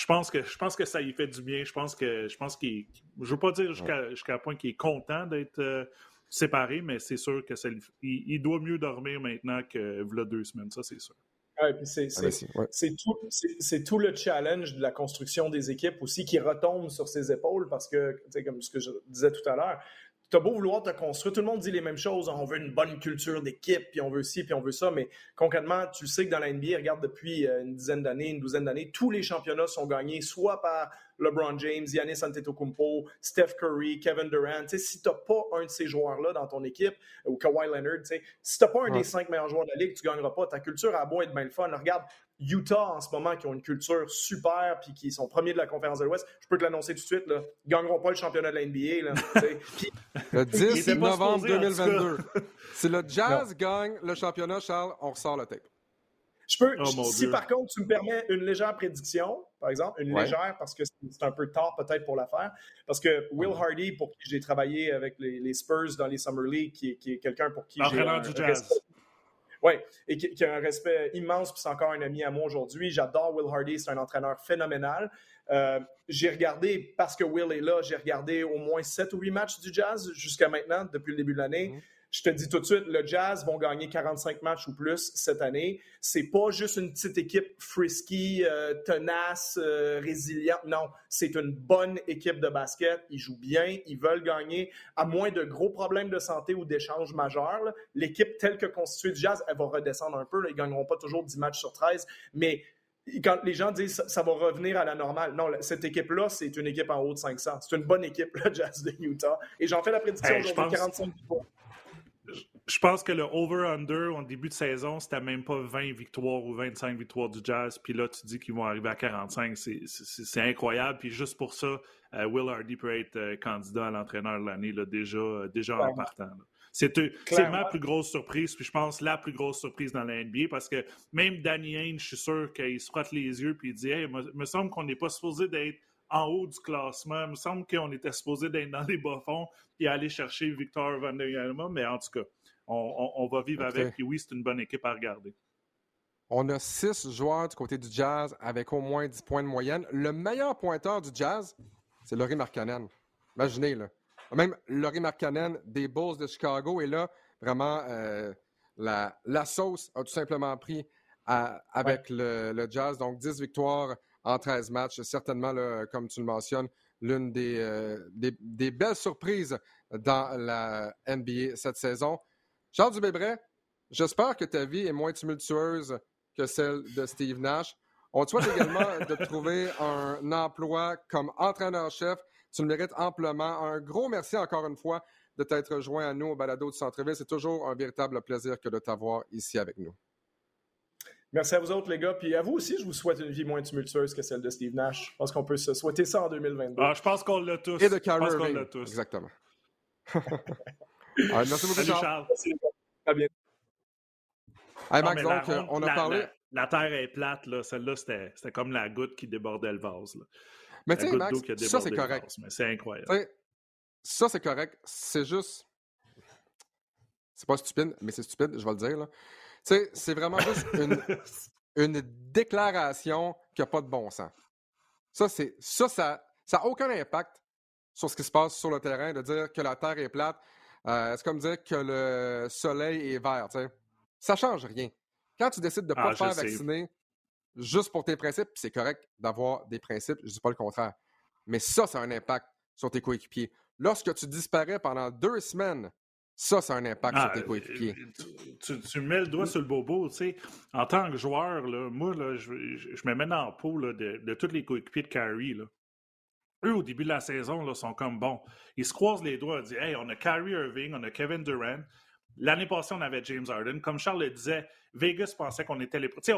S2: pense que, je pense que ça y fait du bien. Je pense que je pense qu'il. Je veux pas dire jusqu'à jusqu'à point qu'il est content d'être séparé, mais c'est sûr que il, doit mieux dormir maintenant que a deux semaines, ça c'est sûr.
S3: c'est tout, le challenge de la construction des équipes aussi qui retombe sur ses épaules parce que, comme ce que je disais tout à l'heure, tu as beau vouloir te construire, tout le monde dit les mêmes choses. On veut une bonne culture d'équipe, puis on veut ci, puis on veut ça. Mais concrètement, tu sais que dans la NBA, regarde depuis euh, une dizaine d'années, une douzaine d'années, tous les championnats sont gagnés soit par LeBron James, Giannis Antetokounmpo, Steph Curry, Kevin Durant. si tu n'as pas un de ces joueurs-là dans ton équipe, ou Kawhi Leonard, si tu n'as pas un des cinq meilleurs joueurs de la ligue, tu ne gagneras pas. Ta culture a beau être bien le fun. Regarde, Utah en ce moment qui ont une culture super puis qui sont premiers de la conférence de l'Ouest, je peux te l'annoncer tout de suite, là, ils gagneront pas le championnat de la NBA.
S1: le 10 novembre 2022. si le Jazz gagne le championnat, Charles, on ressort le tape.
S3: Je peux, oh, si par contre tu me permets une légère prédiction, par exemple, une légère parce que c'est un peu tard peut-être pour la faire, parce que Will Hardy, pour qui j'ai travaillé avec les, Spurs dans les Summer League, qui, est quelqu'un pour qui j'ai
S2: un, du jazz.
S3: Oui, et qui, a un respect immense, puis c'est encore un ami à moi aujourd'hui. J'adore Will Hardy, c'est un entraîneur phénoménal. Euh, j'ai regardé, parce que Will est là, j'ai regardé au moins 7 ou 8 matchs du Jazz jusqu'à maintenant, depuis le début de l'année. Mhm. Je te dis tout de suite, le Jazz vont gagner 45 matchs ou plus cette année. C'est pas juste une petite équipe frisky, euh, tenace, euh, résiliente. Non, c'est une bonne équipe de basket. Ils jouent bien, ils veulent gagner. À moins de gros problèmes de santé ou d'échanges majeurs, l'équipe telle que constituée du Jazz, elle va redescendre un peu. Ils Ils gagneront pas toujours 10 matchs sur 13, mais quand les gens disent ça, ça va revenir à la normale, non, cette équipe-là, c'est une équipe en haut de 500. C'est une bonne équipe, le Jazz de Utah. Et j'en fais la prédiction aujourd'hui, 45 points
S2: je pense que le over-under en début de saison, c'était même pas 20 victoires ou 25 victoires du Jazz. Puis là, tu dis qu'ils vont arriver à 45. C'est incroyable. Puis juste pour ça, euh, Will Hardy peut être euh, candidat à l'entraîneur de l'année déjà, euh, déjà en partant. C'est ma plus grosse surprise, puis je pense la plus grosse surprise dans la NBA parce que même Danny Ainge, je suis sûr qu'il se frotte les yeux puis il dit Hey, il me semble qu'on n'est pas supposé d'être en haut du classement. Il me semble qu'on était supposé d'être dans les bas-fonds et aller chercher Victor Van der mais en tout cas, on, va vivre avec. Puis oui, c'est une bonne équipe à regarder.
S1: On a six joueurs du côté du Jazz avec au moins 10 points de moyenne. Le meilleur pointeur du Jazz, c'est Laurie Markkanen. Imaginez, là. Même Laurie Markkanen des Bulls de Chicago. Et là, vraiment, euh, la, sauce a tout simplement pris avec le, Jazz. Donc, 10 victoires en 13 matchs. Certainement, comme tu le mentionnes, l'une des, euh, des, belles surprises dans la NBA cette saison. Charles Dubébret, j'espère que ta vie est moins tumultueuse que celle de Steve Nash. On te souhaite également de trouver un emploi comme entraîneur-chef. Tu le mérites amplement. Un gros merci encore une fois de t'être joint à nous au balado du Centre-Ville. C'est toujours un véritable plaisir que de t'avoir ici avec nous.
S3: Merci à vous autres, les gars. Puis à vous aussi, je vous souhaite une vie moins tumultueuse que celle de Steve Nash. Je pense qu'on peut se souhaiter ça en 2022.
S2: Ah, je pense qu'on l'a tous.
S1: Et de Carrie Exactement. merci beaucoup, Charles. Merci,
S3: à bientôt.
S1: Max, donc, on a parlé.
S2: La, terre est plate, là. Celle-là, c'était comme la goutte qui débordait le vase.
S1: Mais tu sais, Max, ça, c'est correct.
S2: C'est incroyable.
S1: ça, c'est correct. C'est juste. C'est pas stupide, mais c'est stupide, je vais le dire. Là. C'est vraiment juste une, une déclaration qui n'a pas de bon sens. Ça, c'est ça, ça n'a aucun impact sur ce qui se passe sur le terrain de dire que la Terre est plate. Euh, c'est comme dire que le soleil est vert. Ça ne change rien. Quand tu décides de ne pas ah, te faire vacciner juste pour tes principes, c'est correct d'avoir des principes, je ne dis pas le contraire. Mais ça, ça a un impact sur tes coéquipiers. Lorsque tu disparais pendant deux semaines ça, ça a un impact sur ah, tes coéquipiers.
S2: Euh, tu, mets le doigt sur le bobo, tu sais. En tant que joueur, là, moi, là, je, me mets dans le peau de, tous les coéquipiers de Kyrie. Eux, au début de la saison, là, sont comme bon. Ils se croisent les doigts, ils disent Hey, on a Kyrie Irving, on a Kevin Durant. L'année passée, on avait James Harden. Comme Charles le disait, Vegas pensait qu'on était les. Tu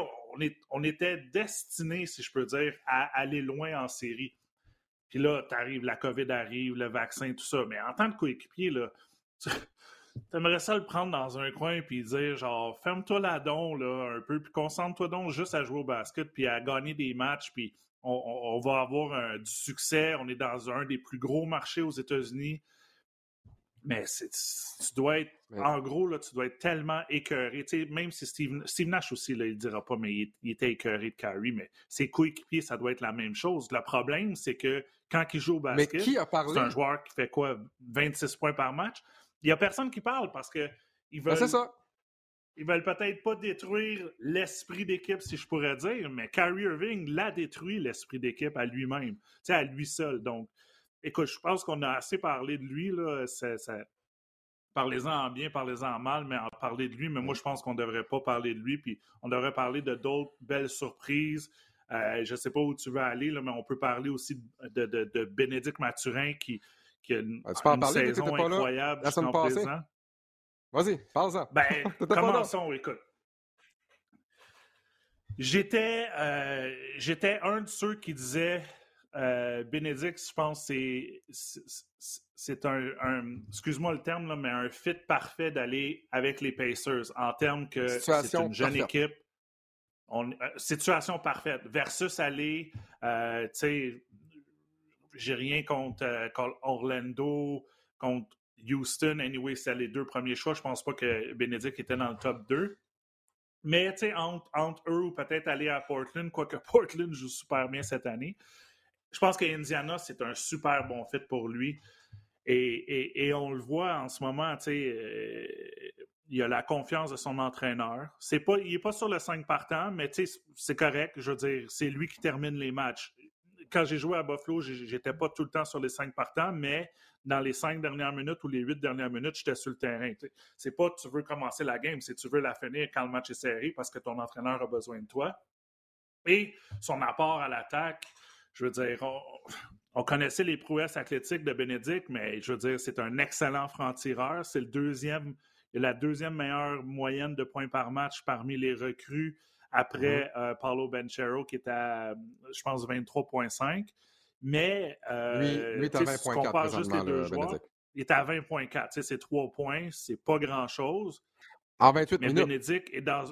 S2: on, était destinés, si je peux dire, à aller loin en série. Puis là, t'arrives, la COVID arrive, le vaccin, tout ça. Mais en tant que coéquipier, là, T'aimerais ça le prendre dans un coin puis dire genre ferme-toi la don là un peu puis concentre-toi donc juste à jouer au basket puis à gagner des matchs puis on, va avoir du succès. On est dans un des plus gros marchés aux États-Unis. Mais tu dois être, en gros, là, tu dois être tellement écœuré. même si Steve, Nash aussi, là, il ne dira pas, mais il, était écœuré de Kyrie, mais ses coéquipiers, ça doit être la même chose. Le problème, c'est que quand il joue au basket, c'est un joueur qui fait quoi, 26 points par match. Il n'y a personne qui parle parce que ils ben, veulent. ça. Ils veulent peut-être pas détruire l'esprit d'équipe, si je pourrais dire, mais Kyrie Irving l'a détruit l'esprit d'équipe à lui-même, à lui seul. Donc, écoute, je pense qu'on a assez parlé de lui. Là, Parlez-en en bien, parlez-en en mal, mais en parler de lui. Mais moi, je pense qu'on ne devrait pas parler de lui. Puis on devrait parler de d'autres belles surprises. je ne sais pas où tu veux aller, là, mais on peut parler aussi de, de, Bénédicte Mathurin qui, qui a une,
S1: ben,
S2: saison incroyable
S1: jusqu'en présent. Vas-y, parle-en.
S2: Ben, commençons, écoute. J'étais, euh, j'étais un de ceux qui disaient euh, Bénédicte, je pense c'est c'est un, excuse-moi le terme là, mais un fit parfait d'aller avec les Pacers en termes que c'est une jeune équipe. On, euh, situation parfaite versus aller, euh, tu sais, j'ai rien contre, Orlando, contre Houston. Anyway, c'est les deux premiers choix. Je pense pas que Bénédicte était dans le top 2. Mais tu sais, entre, eux ou peut-être aller à Portland, quoique Portland joue super bien cette année, je pense qu'Indiana, c'est un super bon fit pour lui. Et, on le voit en ce moment, tu sais, euh, il a la confiance de son entraîneur. Pas, il n'est pas sur le 5 partant, mais c'est correct. Je veux dire, c'est lui qui termine les matchs. Quand j'ai joué à Buffalo, j'étais pas tout le temps sur les 5 partants, mais dans les cinq dernières minutes ou les huit dernières minutes, j'étais sur le terrain. C'est pas tu veux commencer la game, c'est tu veux la finir quand le match est serré parce que ton entraîneur a besoin de toi. Et son apport à l'attaque, je veux dire, on, connaissait les prouesses athlétiques de Bénédicte, mais je veux dire, c'est un excellent franc-tireur. C'est le deuxième, la deuxième meilleure moyenne de points par match parmi les recrues après mm-hmm. euh, Paulo Benchero, qui est à, je pense, 23,5. Mais
S1: euh, lui, il est à 20,4 juste les deux joueurs,
S2: il est à 20,4. C'est trois points, c'est pas grand-chose.
S1: En 28
S2: mais
S1: minutes.
S2: Bénédicte est dans.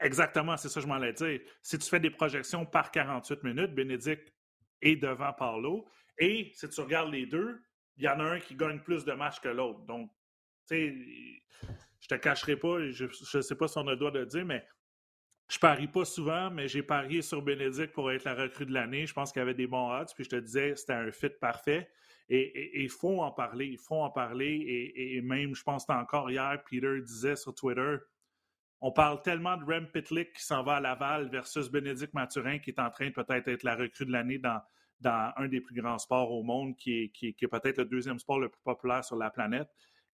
S2: Exactement, c'est ça que je m'en allais dire. Si tu fais des projections par 48 minutes, Bénédicte est devant Paulo. Et si tu regardes les deux, il y en a un qui gagne plus de matchs que l'autre. Donc, tu sais, je te cacherai pas, je ne sais pas si on a le droit de le dire, mais je parie pas souvent, mais j'ai parié sur Bénédicte pour être la recrue de l'année. Je pense qu'il avait des bons odds, puis je te disais, c'était un fit parfait. Et il faut en parler, il faut en parler. Et, même, je pense encore hier, Peter disait sur Twitter, on parle tellement de Rem Pitlick qui s'en va à Laval versus Bénédicte Mathurin qui est en train de peut-être être la recrue de l'année dans, un des plus grands sports au monde, qui est peut-être le deuxième sport le plus populaire sur la planète.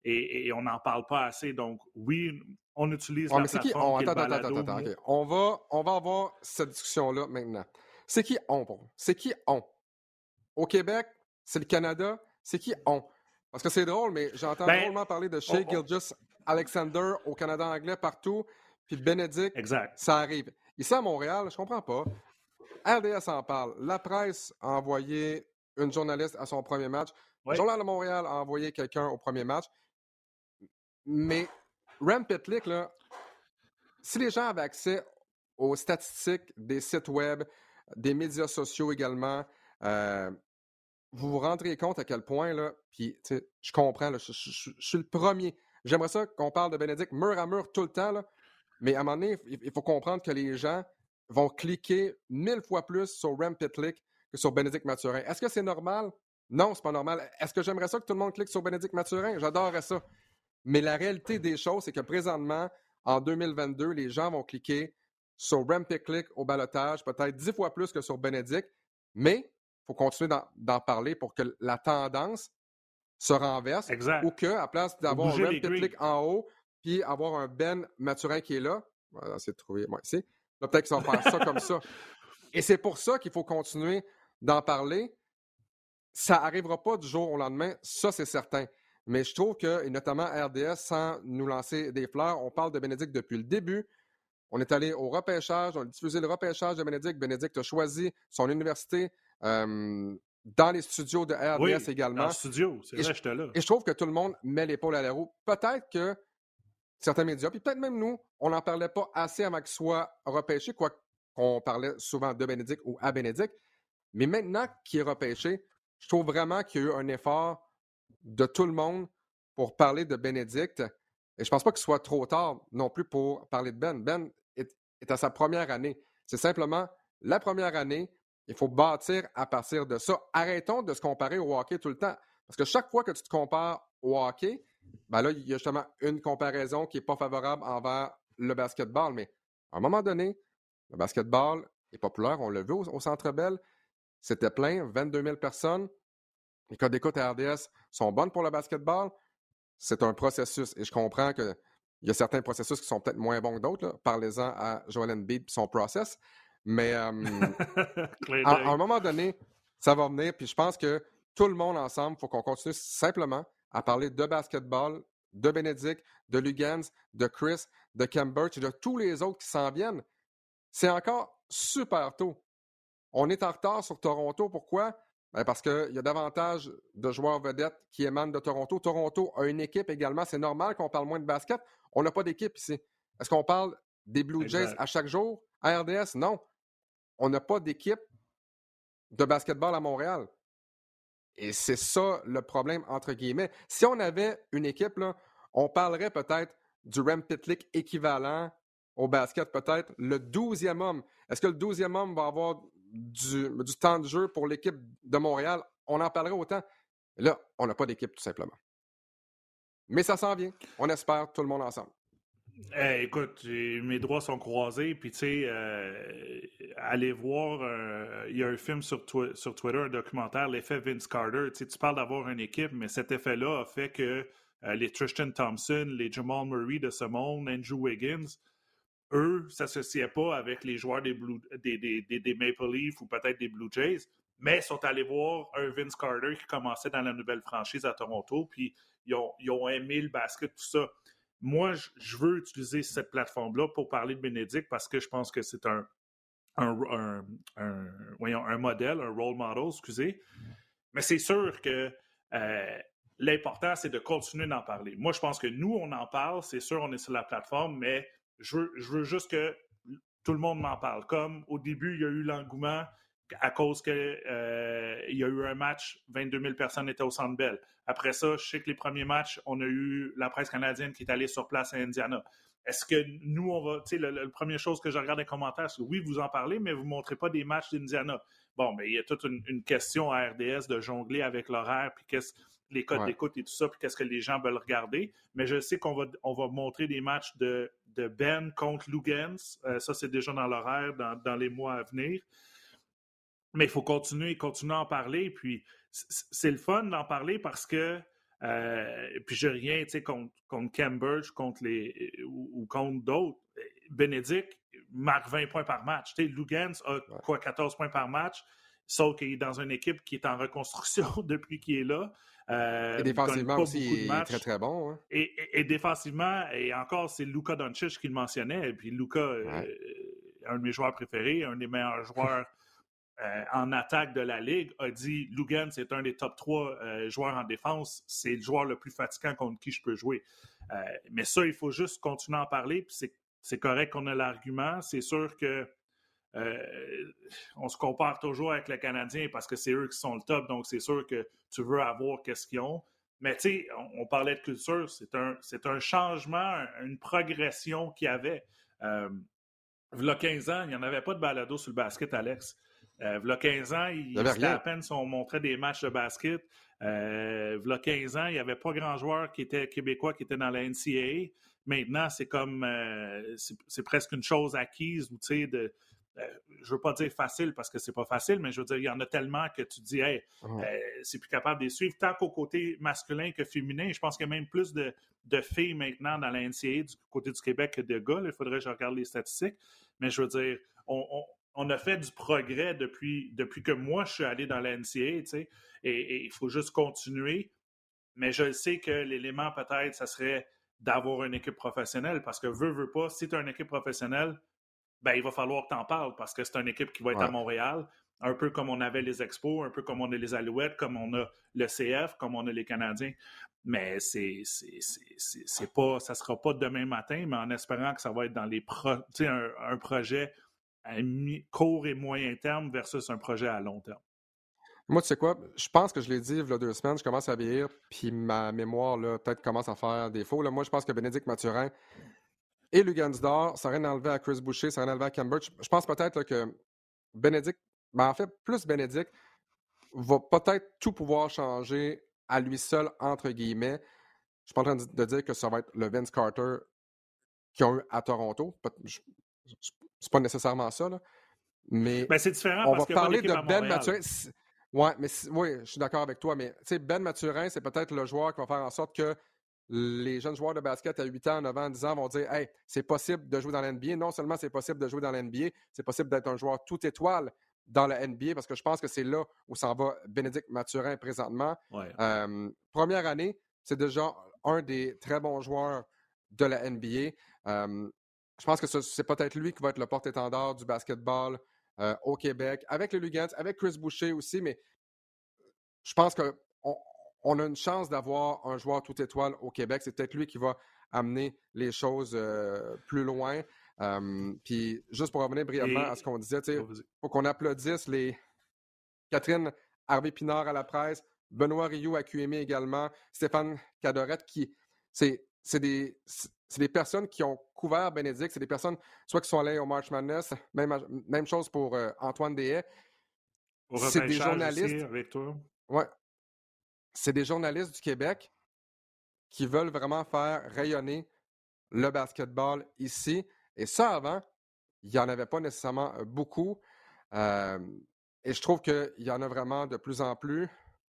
S2: Et, on n'en parle pas assez. Donc, oui, on utilise la plateforme
S1: on, attends, attends, attends, attends, on, va, on va avoir cette discussion-là maintenant. C'est qui on? C'est qui on? Au Québec, c'est le Canada. C'est qui on? Parce que c'est drôle, mais j'entends ben, drôlement parler de Shea Gilgis Alexander au Canada anglais partout, puis Benedict,
S2: exact.
S1: ça arrive. Ici à Montréal, je comprends pas. RDS en parle. La presse a envoyé une journaliste à son premier match. Le Journal de Montréal a envoyé quelqu'un au premier match. Mais Rem Pitlick, là, si les gens avaient accès aux statistiques des sites web, des médias sociaux également, euh, vous vous rendriez compte à quel point, là, puis je comprends, je, suis le premier. J'aimerais ça qu'on parle de Bénédicte mur à mur tout le temps, là, mais à un moment donné, il faut comprendre que les gens vont cliquer mille fois plus sur Rem Pitlick que sur Bénédicte Mathurin. Est-ce que c'est normal? Non, c'est pas normal. Est-ce que j'aimerais ça que tout le monde clique sur Bénédicte Mathurin? J'adorerais ça. Mais la réalité des choses, c'est que présentement, en 2022, les gens vont cliquer sur Rem Click au balotage, peut-être dix fois plus que sur Benedict, mais il faut continuer d'en parler pour que la tendance se renverse ou que, à place d'avoir un Rem Click en haut, puis avoir un Ben Maturin qui est là, voilà, c'est trouver, moi, ici, peut-être qu'ils vont faire ça comme ça. Et c'est pour ça qu'il faut continuer d'en parler. Ça n'arrivera pas du jour au lendemain, ça c'est certain. Mais je trouve que, et notamment RDS, sans nous lancer des fleurs, on parle de Bénédicte depuis le début. On est allé au repêchage, on a diffusé le repêchage de Bénédicte. Bénédicte a choisi son université euh, dans les studios de RDS oui, également. Dans le
S2: studio, c'est vrai, j'étais là.
S1: Et je trouve que tout le monde met l'épaule à la roue. Peut-être que certains médias, puis peut-être même nous, on n'en parlait pas assez avant qu'il soit repêché, quoi qu'on parlait souvent de Bénédicte ou à Bénédicte. Mais maintenant qu'il est repêché, je trouve vraiment qu'il y a eu un effort de tout le monde pour parler de Bénédicte. Et je ne pense pas qu'il soit trop tard non plus pour parler de Ben. Ben est, à sa première année. C'est simplement la première année. Il faut bâtir à partir de ça. Arrêtons de se comparer au hockey tout le temps. Parce que chaque fois que tu te compares au hockey, ben là, il y a justement une comparaison qui n'est pas favorable envers le basketball. Mais à un moment donné, le basketball est populaire. On l'a vu au, au Centre Bell. C'était plein, 22 000 personnes. Les codes d'écoute à RDS sont bonnes pour le basketball. C'est un processus et je comprends qu'il y a certains processus qui sont peut-être moins bons que d'autres. Parlez-en à Joel Embiid et son process. Mais à, un moment donné, ça va venir. Puis je pense que tout le monde ensemble, il faut qu'on continue simplement à parler de basketball, de Bénédicte, de Lugans, de Chris, de Cambridge et de tous les autres qui s'en viennent. C'est encore super tôt. On est en retard sur Toronto. Pourquoi? Ben, parce qu'il y a davantage de joueurs vedettes qui émanent de Toronto. Toronto a une équipe également. C'est normal qu'on parle moins de basket. On n'a pas d'équipe ici. Est-ce qu'on parle des Blue Jays à chaque jour? À RDS? Non. On n'a pas d'équipe de basketball à Montréal. Et c'est ça le problème, entre guillemets. Si on avait une équipe, là, on parlerait peut-être du Rem Pitlick équivalent au basket, peut-être le 12e homme. Est-ce que le 12e homme va avoir du, temps de jeu pour l'équipe de Montréal? On en parlerait autant. Là, on n'a pas d'équipe, tout simplement. Mais ça s'en vient. On espère tout le monde ensemble.
S2: Eh, écoute, mes droits sont croisés, puis tu sais, euh, allez voir, euh, il y a un film sur, Twitter, un documentaire, l'effet Vince Carter. Tu parles d'avoir une équipe, mais cet effet-là a fait que euh, les Tristan Thompson, les Jamal Murray de ce monde, Andrew Wiggins, eux, s'associaient pas avec les joueurs des, des, Maple Leafs ou peut-être des Blue Jays, mais sont allés voir un Vince Carter qui commençait dans la nouvelle franchise à Toronto, puis ils ont, ils ont aimé le basket, tout ça moi, je veux utiliser cette plateforme-là pour parler de Bénédicte parce que je pense que c'est un, un, voyons, un modèle, un role model, excusez. Mais c'est sûr que euh, l'important, c'est de continuer d'en parler. Moi, je pense que nous, on en parle, c'est sûr, on est sur la plateforme, mais je veux, je veux juste que tout le monde m'en parle. Comme au début, il y a eu l'engouement à cause qu'il euh, y a eu un match, 22 000 personnes étaient au Centre Bell. Après ça, je sais que les premiers matchs, on a eu la presse canadienne qui est allée sur place à Indiana. Est-ce que nous, on va. Tu sais, la première chose que je regarde les commentaires, c'est oui, vous en parlez, mais vous ne montrez pas des matchs d'Indiana. Bon, mais il y a toute une, question à RDS de jongler avec l'horaire, puis qu'est-ce les codes d'écoute et tout ça, puis qu'est-ce que les gens veulent regarder. Mais je sais qu'on va, on va montrer des matchs de, de Ben contre Lugans. Euh, ça, c'est déjà dans l'horaire dans, dans, les mois à venir. Mais il faut continuer, continuer à en parler. Puis c'est le fun d'en parler parce que euh, puis je rien contre, contre Cambridge contre les, ou, contre d'autres. Bénédicte marque 20 points par match. Lugans a quoi, 14 points par match, sauf qu'il est dans une équipe qui est en reconstruction depuis qu'il est là.
S1: Euh, et défensivement aussi, il est très très bon. Hein.
S2: Et, défensivement, et encore, c'est Luca Doncic qui le mentionnait. Et puis Luca, euh, un de mes joueurs préférés, un des meilleurs joueurs euh, en attaque de la Ligue, a dit Lugan, c'est un des top 3 euh, joueurs en défense. C'est le joueur le plus fatigant contre qui je peux jouer. Euh, mais ça, il faut juste continuer à en parler. Puis c'est correct qu'on a l'argument. C'est sûr que on se compare toujours avec les Canadiens parce que c'est eux qui sont le top. Donc, c'est sûr que tu veux avoir qu'est-ce qu'ils ont. Mais tu sais, on, parlait de culture. C'est un, un changement, une progression qu'il y avait. il y a 15 ans, il n'y en avait pas de balado sur le basket, Alex. Euh, il y a 15 ans, il, c'était à peine si on montrait des matchs de basket. Euh, il y a 15 ans, il n'y avait pas grand joueur qui était québécois qui était dans la NCAA. Maintenant, c'est comme euh, c'est presque une chose acquise ou tu sais de je veux pas dire facile parce que c'est pas facile, mais je veux dire, il y en a tellement que tu dis, hey, c'est plus capable de les suivre, tant qu'au côté masculin que féminin. Je pense qu'il y a même plus de, filles maintenant dans la NCAA du côté du Québec que de gars. il faudrait que je regarde les statistiques. Mais je veux dire, on, on a fait du progrès depuis, depuis que moi, je suis allé dans la NCA, tu sais, et il faut juste continuer. Mais je sais que l'élément, peut-être, ça serait d'avoir une équipe professionnelle, parce que veux, veux pas, si tu as une équipe professionnelle, ben, il va falloir que tu en parles, parce que c'est une équipe qui va être à Montréal, un peu comme on avait les Expos, un peu comme on a les Alouettes, comme on a le CF, comme on a les Canadiens. Mais c'est, c'est, pas, ça sera pas demain matin, mais en espérant que ça va être dans les pro, un, un projet à court et moyen terme versus un projet à long terme?
S1: Moi, tu sais quoi? Je pense que je l'ai dit il y a deux semaines, je commence à vieillir, puis ma mémoire, là, peut-être commence à faire défaut. Là. Moi, je pense que Bénédicte Mathurin et Lugansdor, ça rien enlevé à Chris Boucher, ça rien enlevé à Cambridge. Je pense peut-être que Bénédicte, ben, en fait, plus Bénédicte, va peut-être tout pouvoir changer à lui seul, entre guillemets. Je suis pas en train de dire que ça va être le Vince Carter qu'ils ont eu à Toronto. C'est pas nécessairement ça, là. Mais
S2: ben, c'est différent
S1: on
S2: va
S1: parler de Ben Mathurin. Ouais, mais oui, je suis d'accord avec toi, mais Ben Mathurin, c'est peut-être le joueur qui va faire en sorte que les jeunes joueurs de basket à 8 ans, 9 ans, 10 ans vont dire Hey, c'est possible de jouer dans l'NBA. Non seulement c'est possible de jouer dans l'NBA, c'est possible d'être un joueur tout étoile dans la NBA parce que je pense que c'est là où s'en va Bénédicte Mathurin présentement. Euh, première année, c'est déjà un des très bons joueurs de la NBA. Euh, je pense que c'est peut-être lui qui va être le porte-étendard du basketball euh, au Québec, avec le Lugans, avec Chris Boucher aussi, mais je pense qu'on on a une chance d'avoir un joueur tout étoile au Québec. C'est peut-être lui qui va amener les choses plus loin puis juste pour revenir brièvement à ce qu'on disait, il faut qu'on applaudisse les Catherine Harvey-Pinard à la presse, Benoît Rioux à QME également, Stéphane Cadorette qui. C'est des, des personnes qui ont couvert Bénédicte, c'est des personnes soit qui sont allées au March Madness, même, même chose pour euh, Antoine Dehaye.
S2: C'est des journalistes. Avec toi.
S1: Ouais. C'est des journalistes du Québec qui veulent vraiment faire rayonner le basketball ici. Et ça, avant, il n'y en avait pas nécessairement beaucoup. et je trouve qu'il y en a vraiment de plus en plus.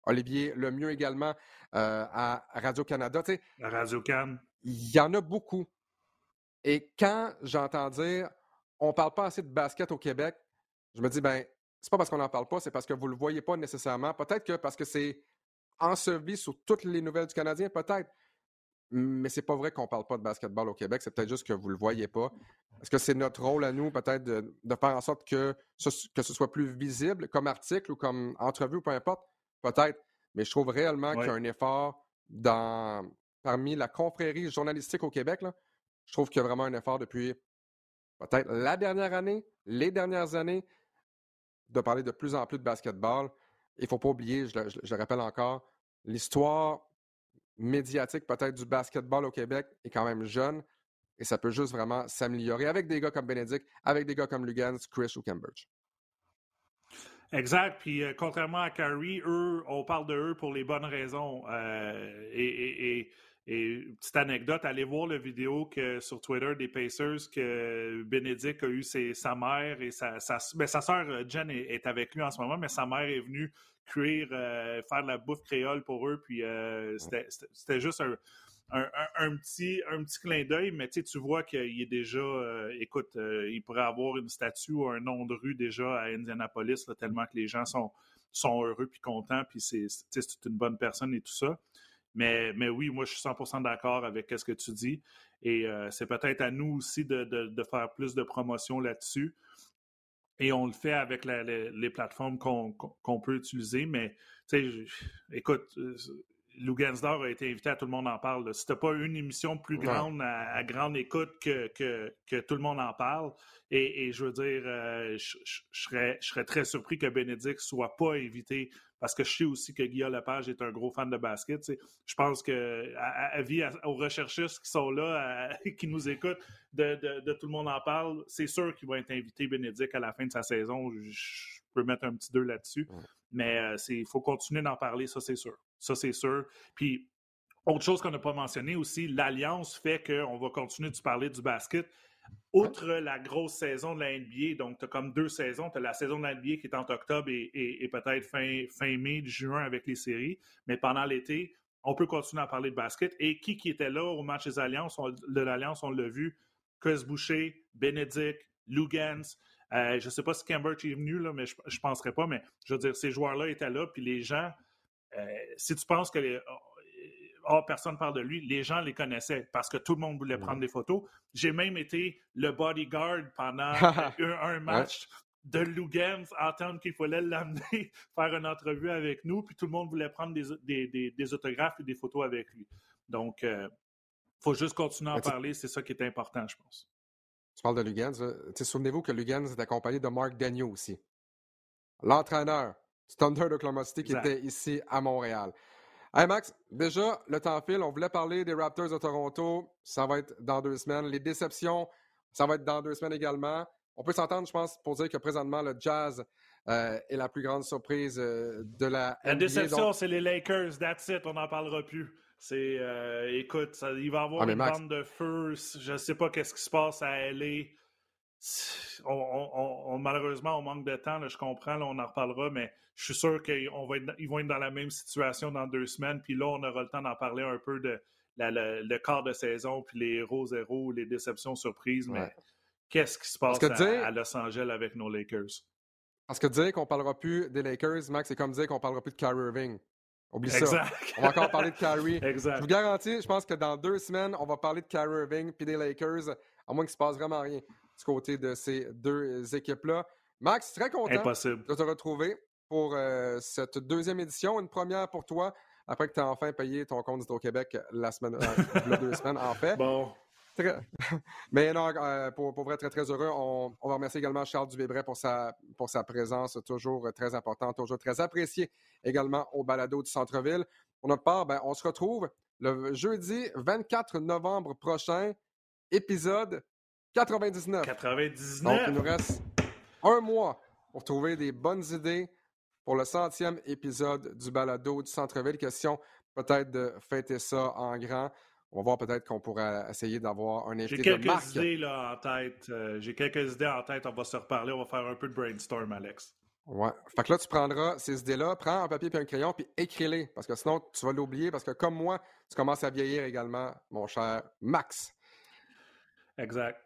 S1: Olivier le mieux également à Radio-Canada.
S2: À Radio-Can.
S1: Il y en a beaucoup. Et quand j'entends dire on ne parle pas assez de basket au Québec, je me dis, ben, c'est pas parce qu'on n'en parle pas, c'est parce que vous ne le voyez pas nécessairement. Peut-être que parce que c'est enseveli sur toutes les nouvelles du Canadien, peut-être mais c'est pas vrai qu'on parle pas de basketball au Québec. C'est peut-être juste que vous le voyez pas. Est-ce que c'est notre rôle à nous, peut-être, de, faire en sorte que ce, que ce soit plus visible comme article ou comme entrevue ou peu importe? Peut-être. Mais je trouve réellement qu'il y a un effort dans, parmi la confrérie journalistique au Québec. Là, je trouve qu'il y a vraiment un effort depuis peut-être la dernière année, les dernières années, de parler de plus en plus de basketball. Il ne faut pas oublier, je le rappelle encore, l'histoire médiatique peut-être du basketball au Québec est quand même jeune et ça peut juste vraiment s'améliorer avec des gars comme Bénédicte, avec des gars comme Lugans, Chris ou Cambridge.
S2: Exact. Puis euh, contrairement à Curry, eux, on parle de eux pour les bonnes raisons. Euh, et, petite anecdote, allez voir la vidéo que, sur Twitter des Pacers que Bénédicte a eu sa mère et sa, sa, ben, sa soeur euh, Jen est, avec lui en ce moment, mais sa mère est venue cuire, euh, faire de la bouffe créole pour eux. Puis euh, c'était juste un, petit, un petit clin d'œil, mais tu vois qu'il est déjà, euh, écoute, il pourrait avoir une statue ou un nom de rue déjà à Indianapolis, tellement que les gens sont, sont heureux puis contents, puis c'est une bonne personne et tout ça. Mais, mais oui, moi, je suis 100% d'accord avec ce que tu dis. Et c'est peut-être à nous aussi de, de, faire plus de promotion là-dessus. Et on le fait avec les, plateformes qu'on peut utiliser. Mais, tu sais, écoute, euh, Lou Gansdor a été invité à Tout le monde en parle. C'était pas une émission plus grande à, grande écoute que, que, Tout le monde en parle. Et, je veux dire, euh, je, serais, je serais très surpris que Bénédicte soit pas invité parce que je sais aussi que Guillaume Lepage est un gros fan de basket. Je pense que à, vie aux recherchistes qui sont là, qui nous écoutent, de, Tout le monde en parle, c'est sûr qu'il va être invité Bénédicte à la fin de sa saison. Je, peux mettre un petit deux là-dessus. Mais euh, il faut continuer d'en parler, ça c'est sûr. Ça c'est sûr. Puis autre chose qu'on n'a pas mentionné aussi, l'alliance fait qu'on va continuer de parler du basket outre la grosse saison de la NBA, donc tu as comme deux saisons, tu as la saison de la NBA qui est entre octobre et, peut-être fin, mai, juin avec les séries, mais pendant l'été, on peut continuer à parler de basket. Et qui était là au match des Alliances, de l'Alliance, on l'a vu, Chris Boucher, Bénédicte, Lugans, euh, je ne sais pas si Cambridge est venu, là, mais je ne penserais pas, mais je veux dire, ces joueurs-là étaient là, puis les gens, euh, si tu penses que les, oh, personne parle de lui, les gens les connaissaient parce que tout le monde voulait prendre des photos. J'ai même été le bodyguard pendant un, match de Lugans, entendre qu'il fallait l'amener faire une entrevue avec nous, puis tout le monde voulait prendre des, autographes et des photos avec lui. Donc, il euh, faut juste continuer à en parler, c'est ça qui est important, je pense.
S1: Tu parles de Lugans. Souvenez-vous que Lugans est accompagné de Mark Daniel aussi. L'entraîneur du Thunder d'Oklahoma City qui était ici à Montréal. Hey Max, déjà, le temps file. On voulait parler des Raptors de Toronto. Ça va être dans deux semaines. Les déceptions, ça va être dans deux semaines également. On peut s'entendre, je pense, pour dire que présentement, le Jazz euh, est la plus grande surprise euh, de la
S2: La déception, c'est les Lakers. That's it. On n'en parlera plus. C'est, euh, écoute, il va y avoir ah, une bande de feu. Je ne sais pas qu'est-ce qui se passe à LA on, malheureusement, on manque de temps, je comprends, on en reparlera, mais je suis sûr qu'ils vont être dans la même situation dans deux semaines. Puis là, on aura le temps d'en parler un peu de le quart de saison, puis les héros zéro, les déceptions surprises, mais qu'est-ce qui se passe à, Los Angeles avec nos Lakers?
S1: Parce que dire qu'on ne parlera plus des Lakers, Max, c'est comme dire qu'on ne parlera plus de Kyrie Irving. Oublie ça. On va encore parler de Kyrie.
S2: exact.
S1: Je vous garantis, je pense que dans deux semaines, on va parler de Kyrie Irving puis des Lakers, à moins qu'il ne se passe vraiment rien du côté de ces deux équipes-là. Max, très content de te retrouver pour euh, cette deuxième édition. Une première pour toi, après que tu as enfin payé ton compte d'Hydro-Québec la semaine, euh, deux semaines, en fait.
S2: Bon.
S1: Mais non, euh, pour, pour, vrai, très, très heureux. On, va remercier également Charles Dubébret pour sa, pour sa présence, toujours très importante, toujours très appréciée également au balado du centre-ville. Pour notre part, ben, on se retrouve le jeudi 24 novembre prochain, épisode 99.
S2: 99.
S1: Donc, il nous reste un mois pour trouver des bonnes idées pour le centième épisode du balado du centre-ville. Question peut-être de fêter ça en grand. On va voir peut-être qu'on pourrait essayer d'avoir un invité
S2: J'ai quelques idées là, en tête. Euh, j'ai quelques idées en tête. On va se reparler. On va faire un peu de brainstorm, Alex.
S1: Ouais. Fait que là, tu prendras ces idées-là, prends un papier et un crayon, puis écris-les. Parce que sinon, tu vas l'oublier. Parce que comme moi, tu commences à vieillir également, mon cher Max.
S2: Exact.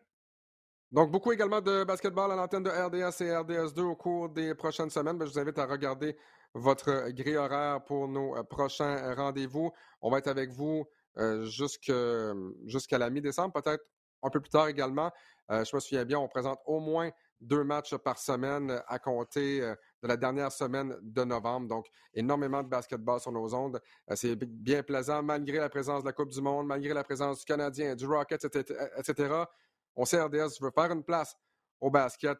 S1: Donc, beaucoup également de basketball à l'antenne de RDS et RDS2 au cours des prochaines semaines. Ben, je vous invite à regarder votre grille horaire pour nos euh, prochains rendez-vous. On va être avec vous euh, jusqu'à la mi-décembre, peut-être un peu plus tard également. Euh, je me souviens bien, on présente au moins deux matchs par semaine à compter euh, de la dernière semaine de novembre. Donc, énormément de basketball sur nos ondes. C'est bien plaisant, malgré la présence de la Coupe du Monde, malgré la présence du Canadien, du Rocket, etc. On sait RDS veut faire une place au basket.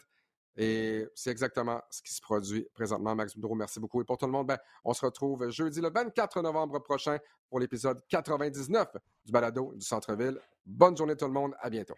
S1: Et c'est exactement ce qui se produit présentement. Max Boudreau, merci beaucoup. Et pour tout le monde, ben, on se retrouve jeudi le 24 novembre prochain pour l'épisode 99 du balado du Centre-Ville. Bonne journée tout le monde. À bientôt.